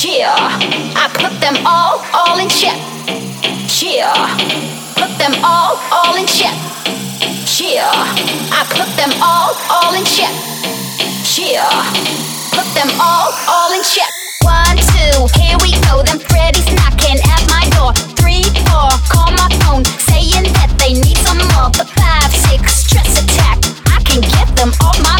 Cheer. I put them all, all in check. Cheer. Put them all, all in check. Cheer. I put them all, all in check. Cheer. Put them all, all in check. One, two, here we go. Them Freddy's knocking at my door. Three, four, call my phone, saying that they need some more. The five, six, stress attack. I can get them all. my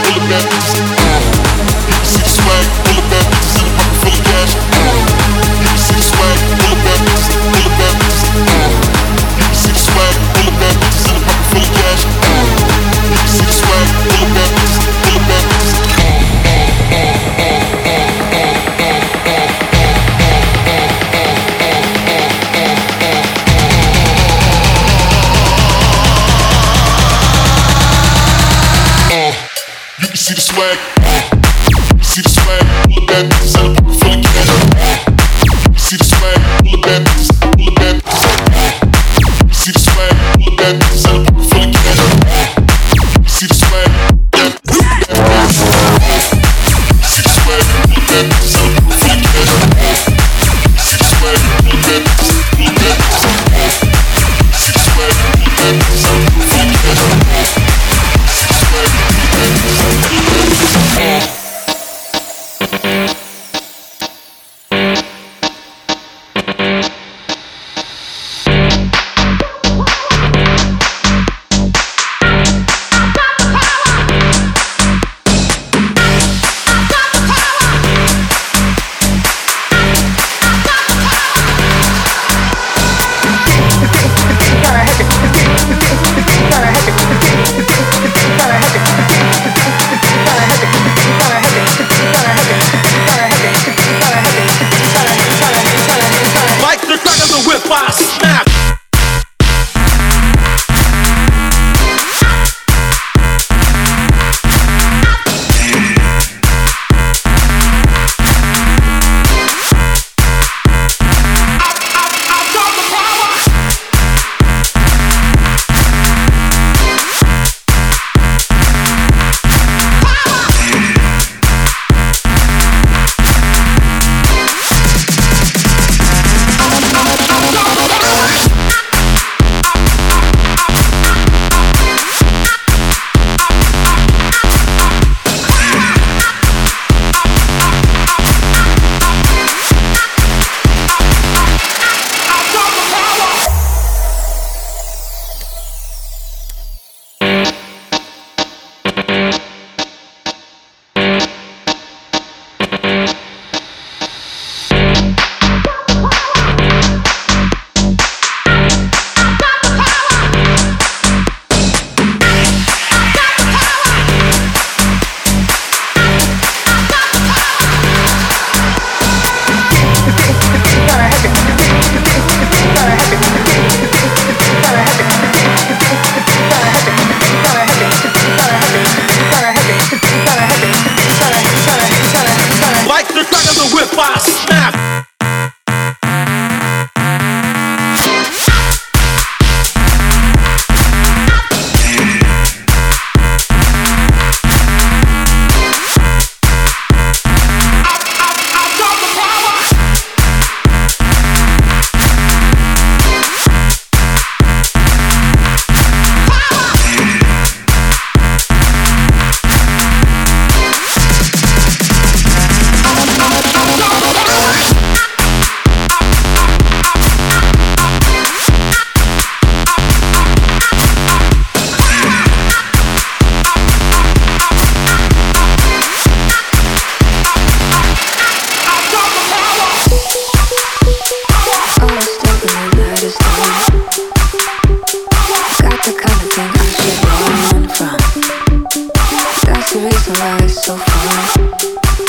so far.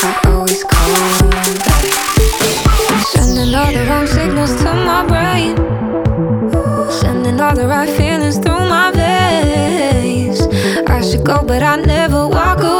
I always call. Sending all the wrong signals to my brain. Sending all the right feelings through my veins. I should go, but I never walk away.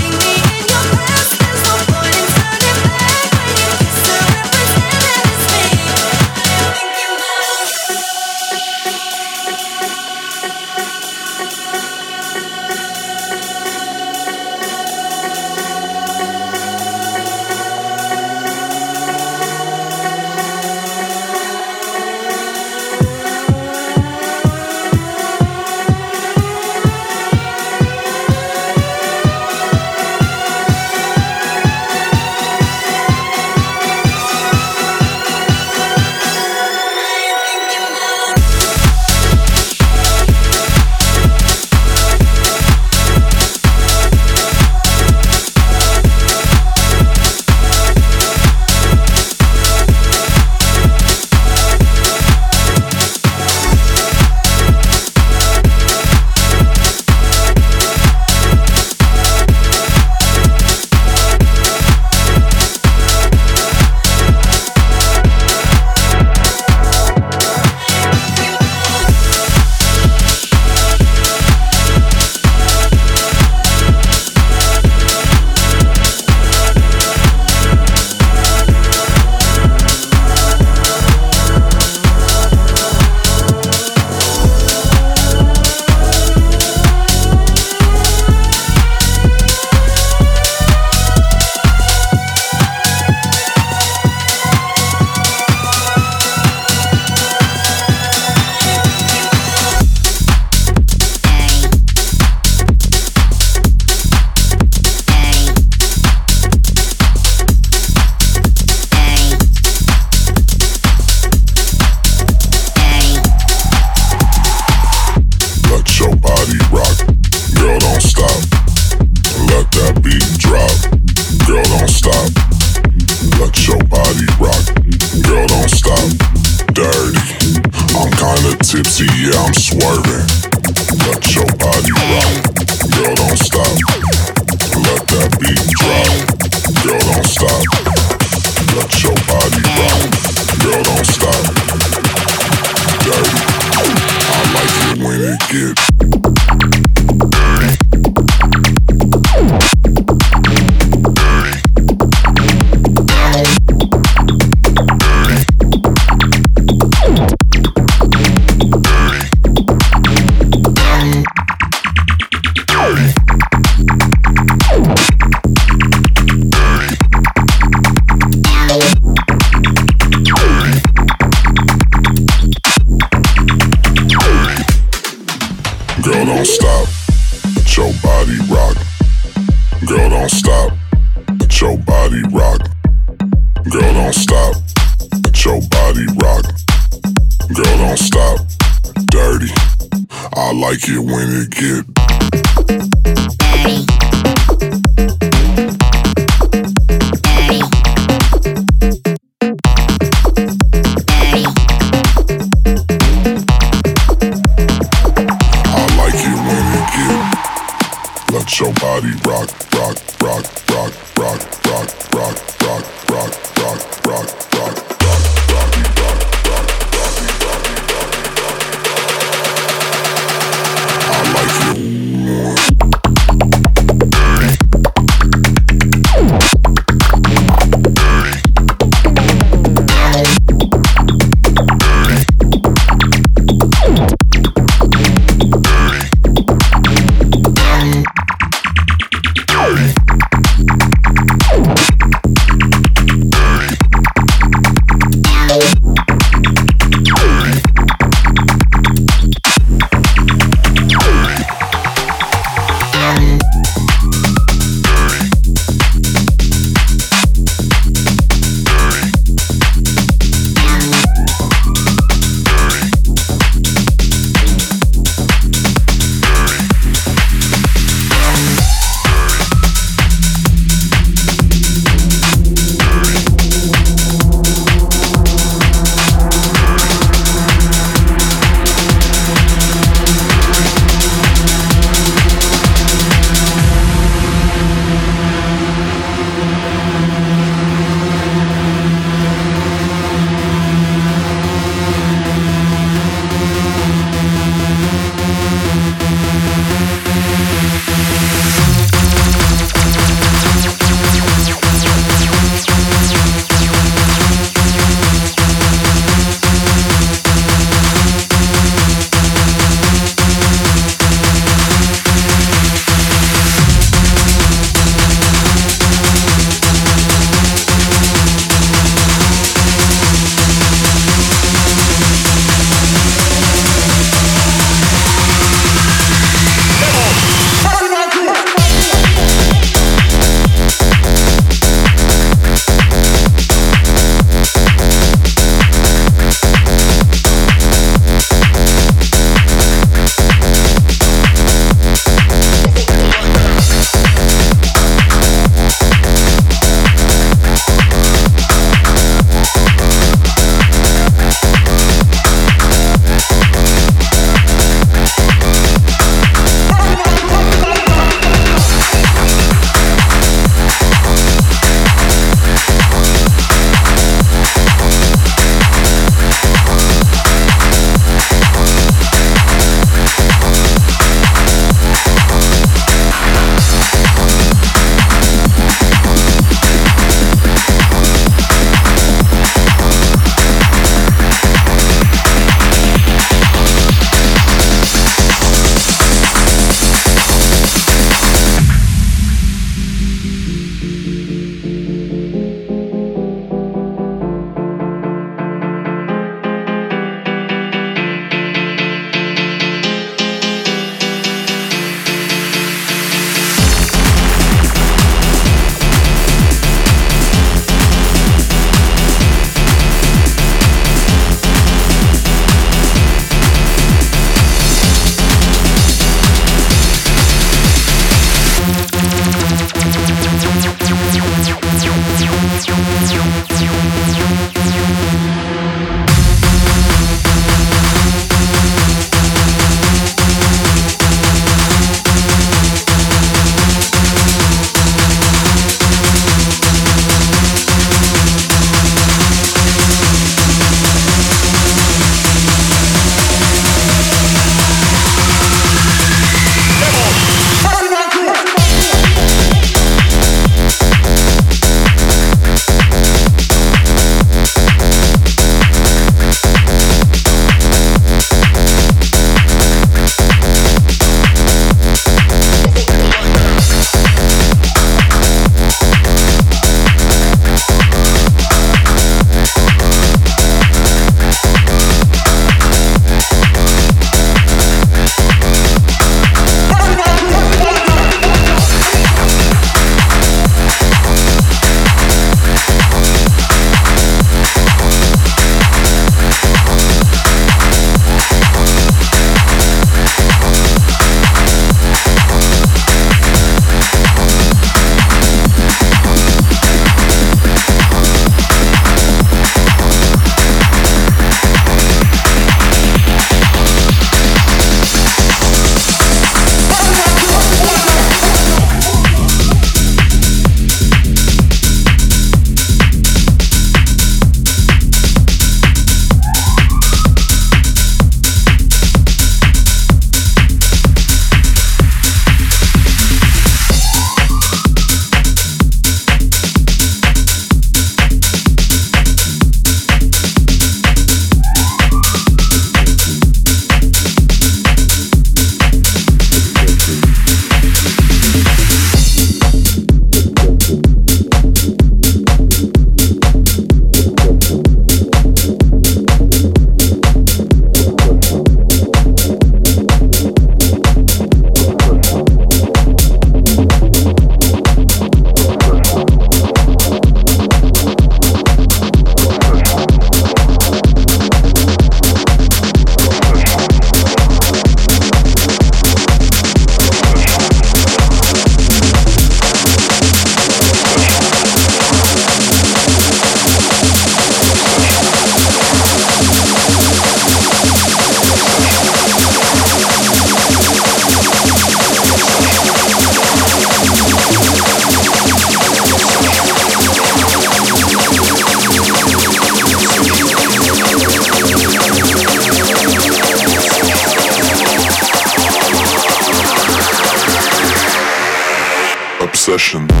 Obsession.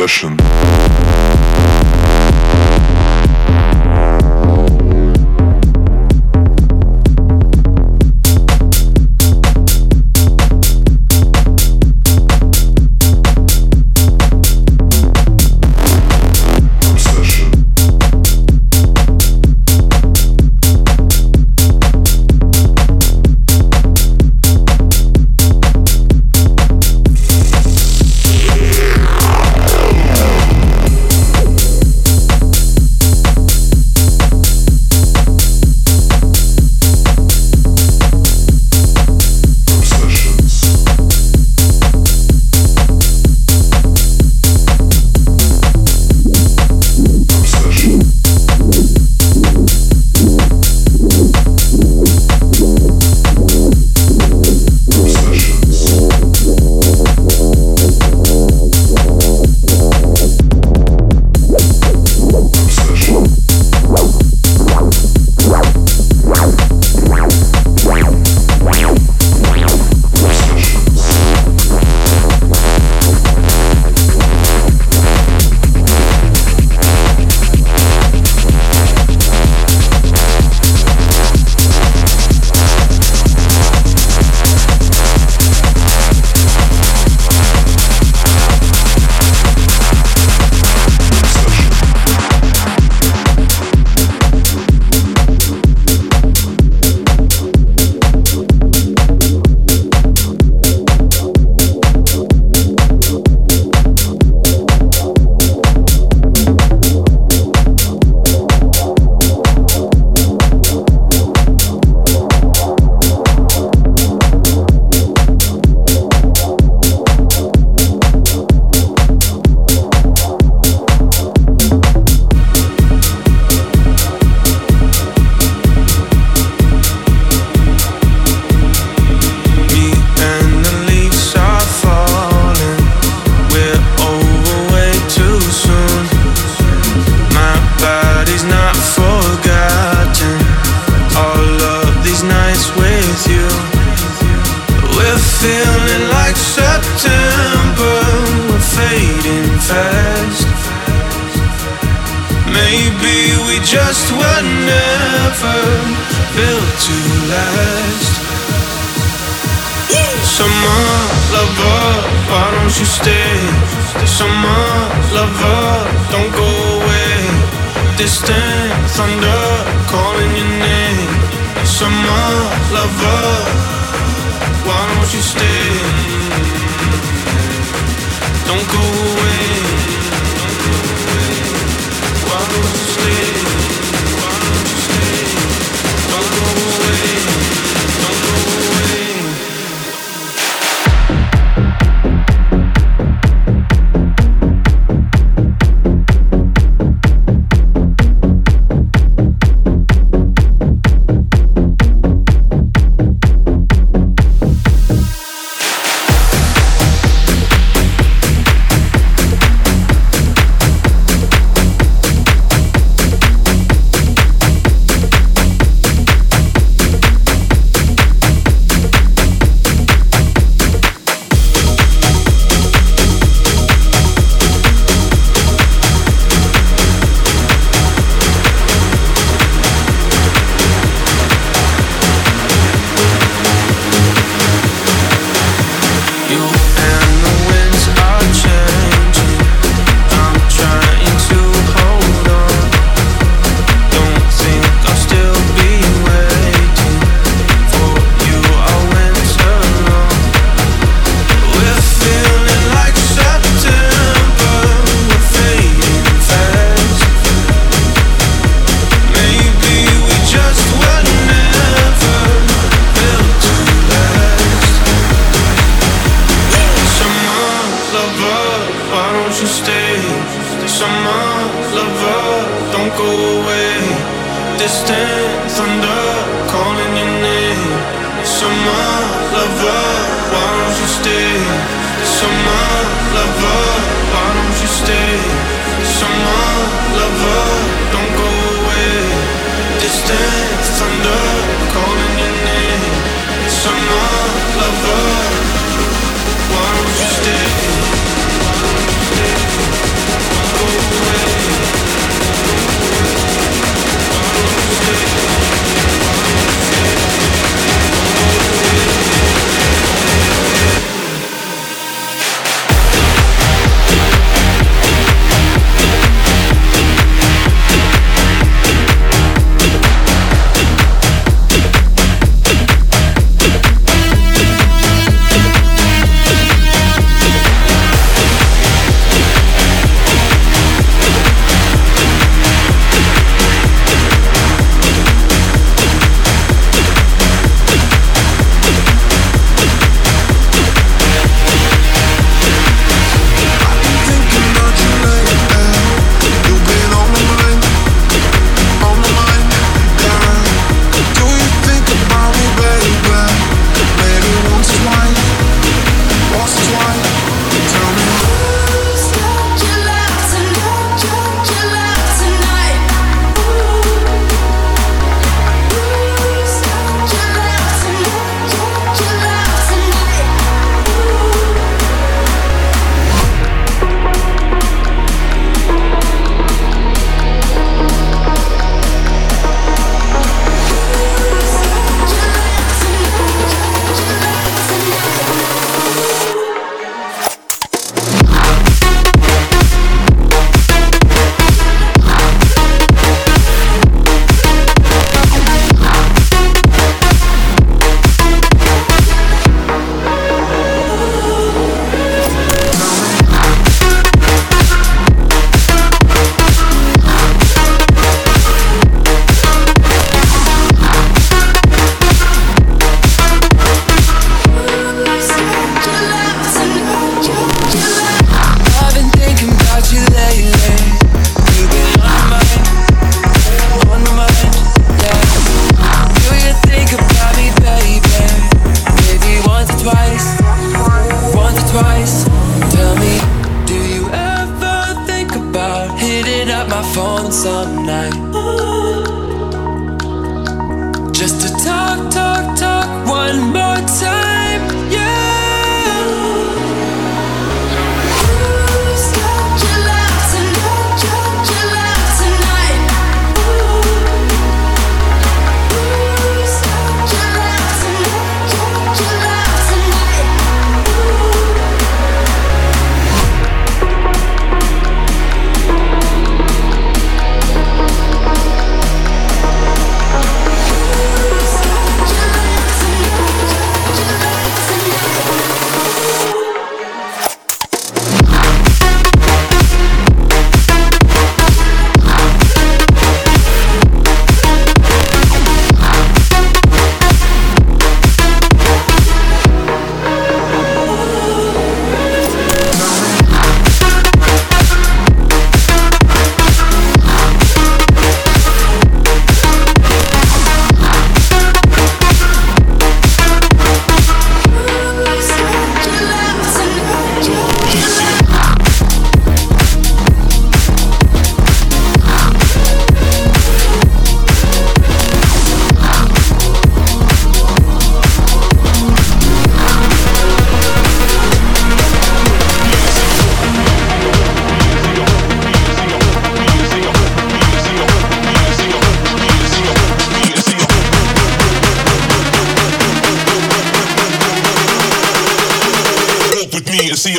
Obsession. Distant thunder calling your name. Summer lover,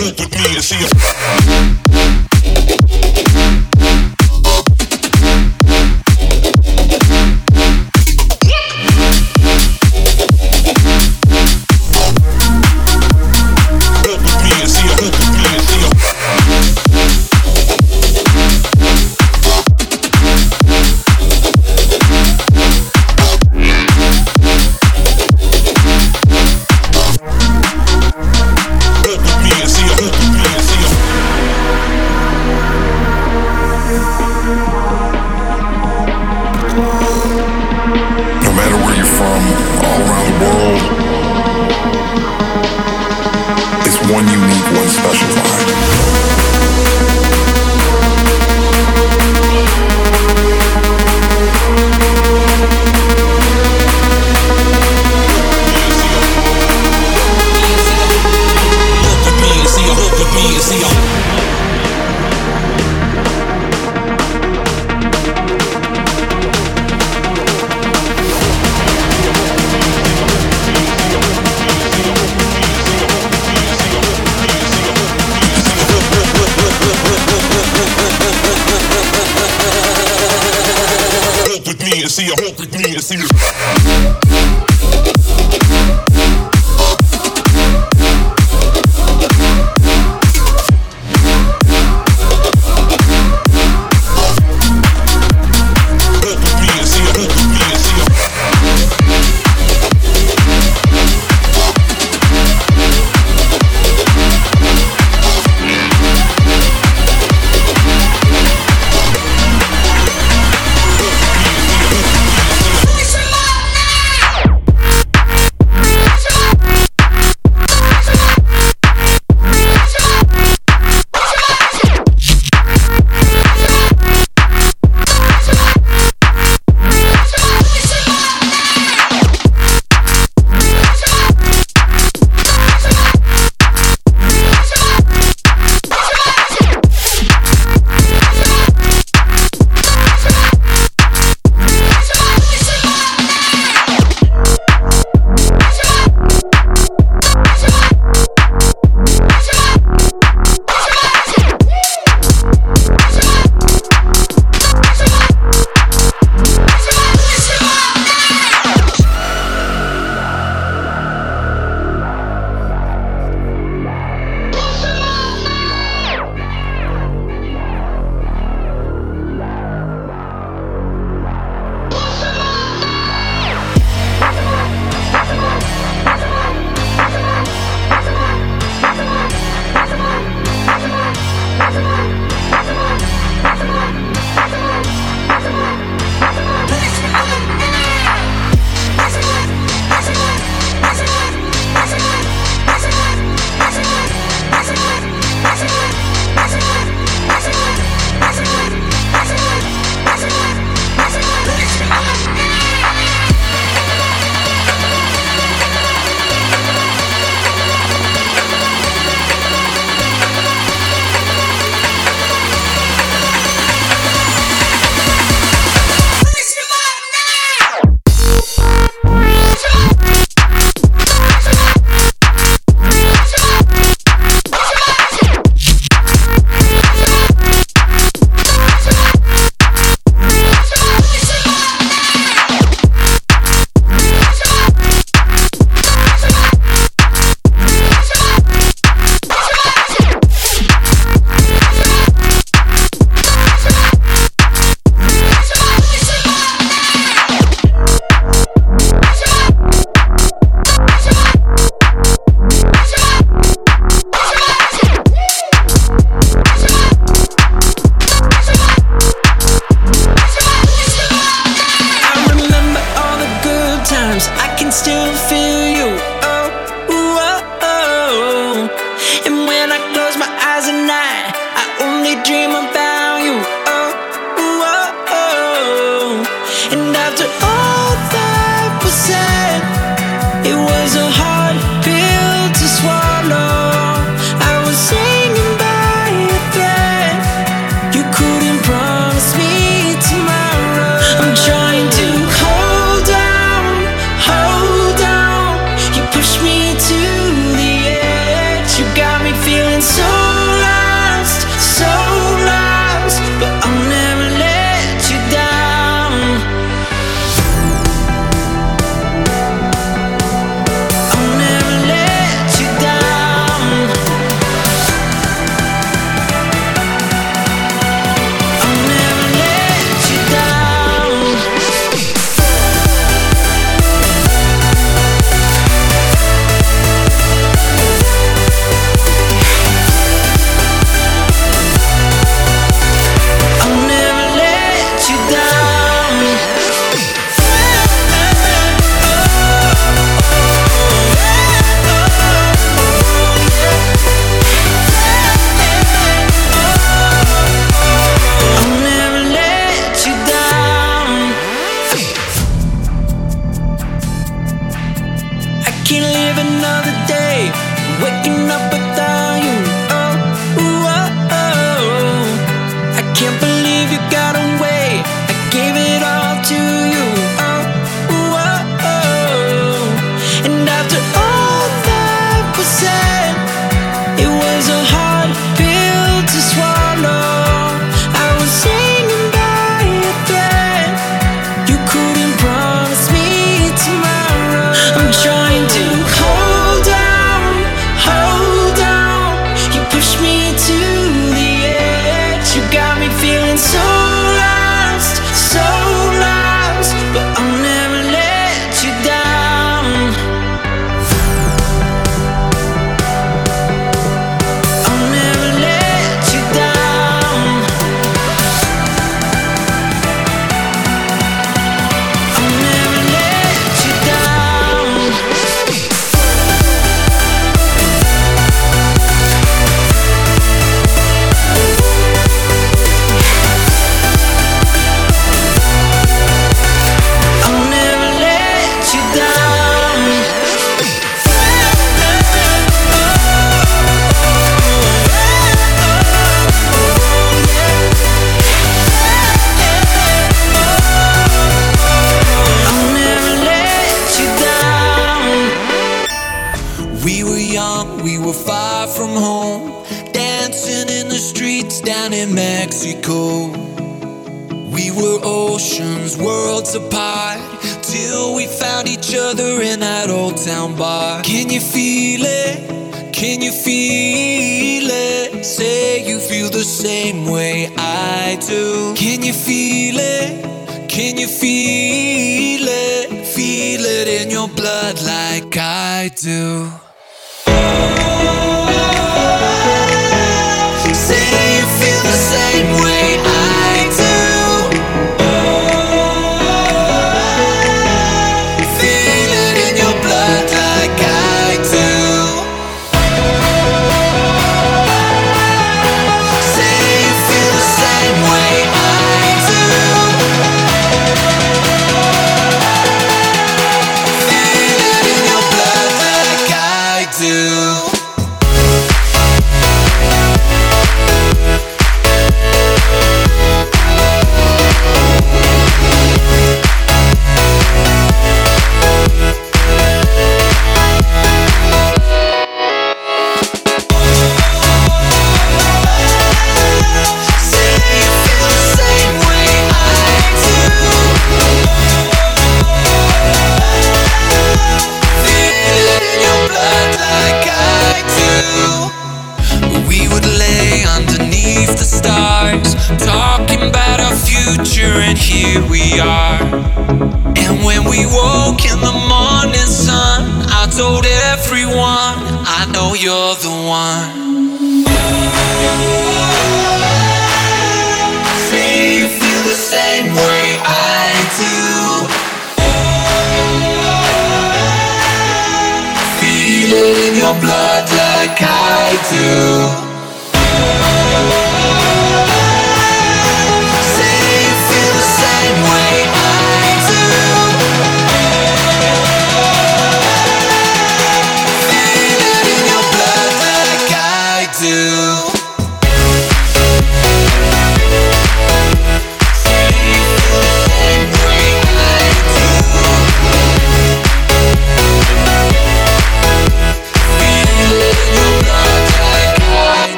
see a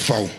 heard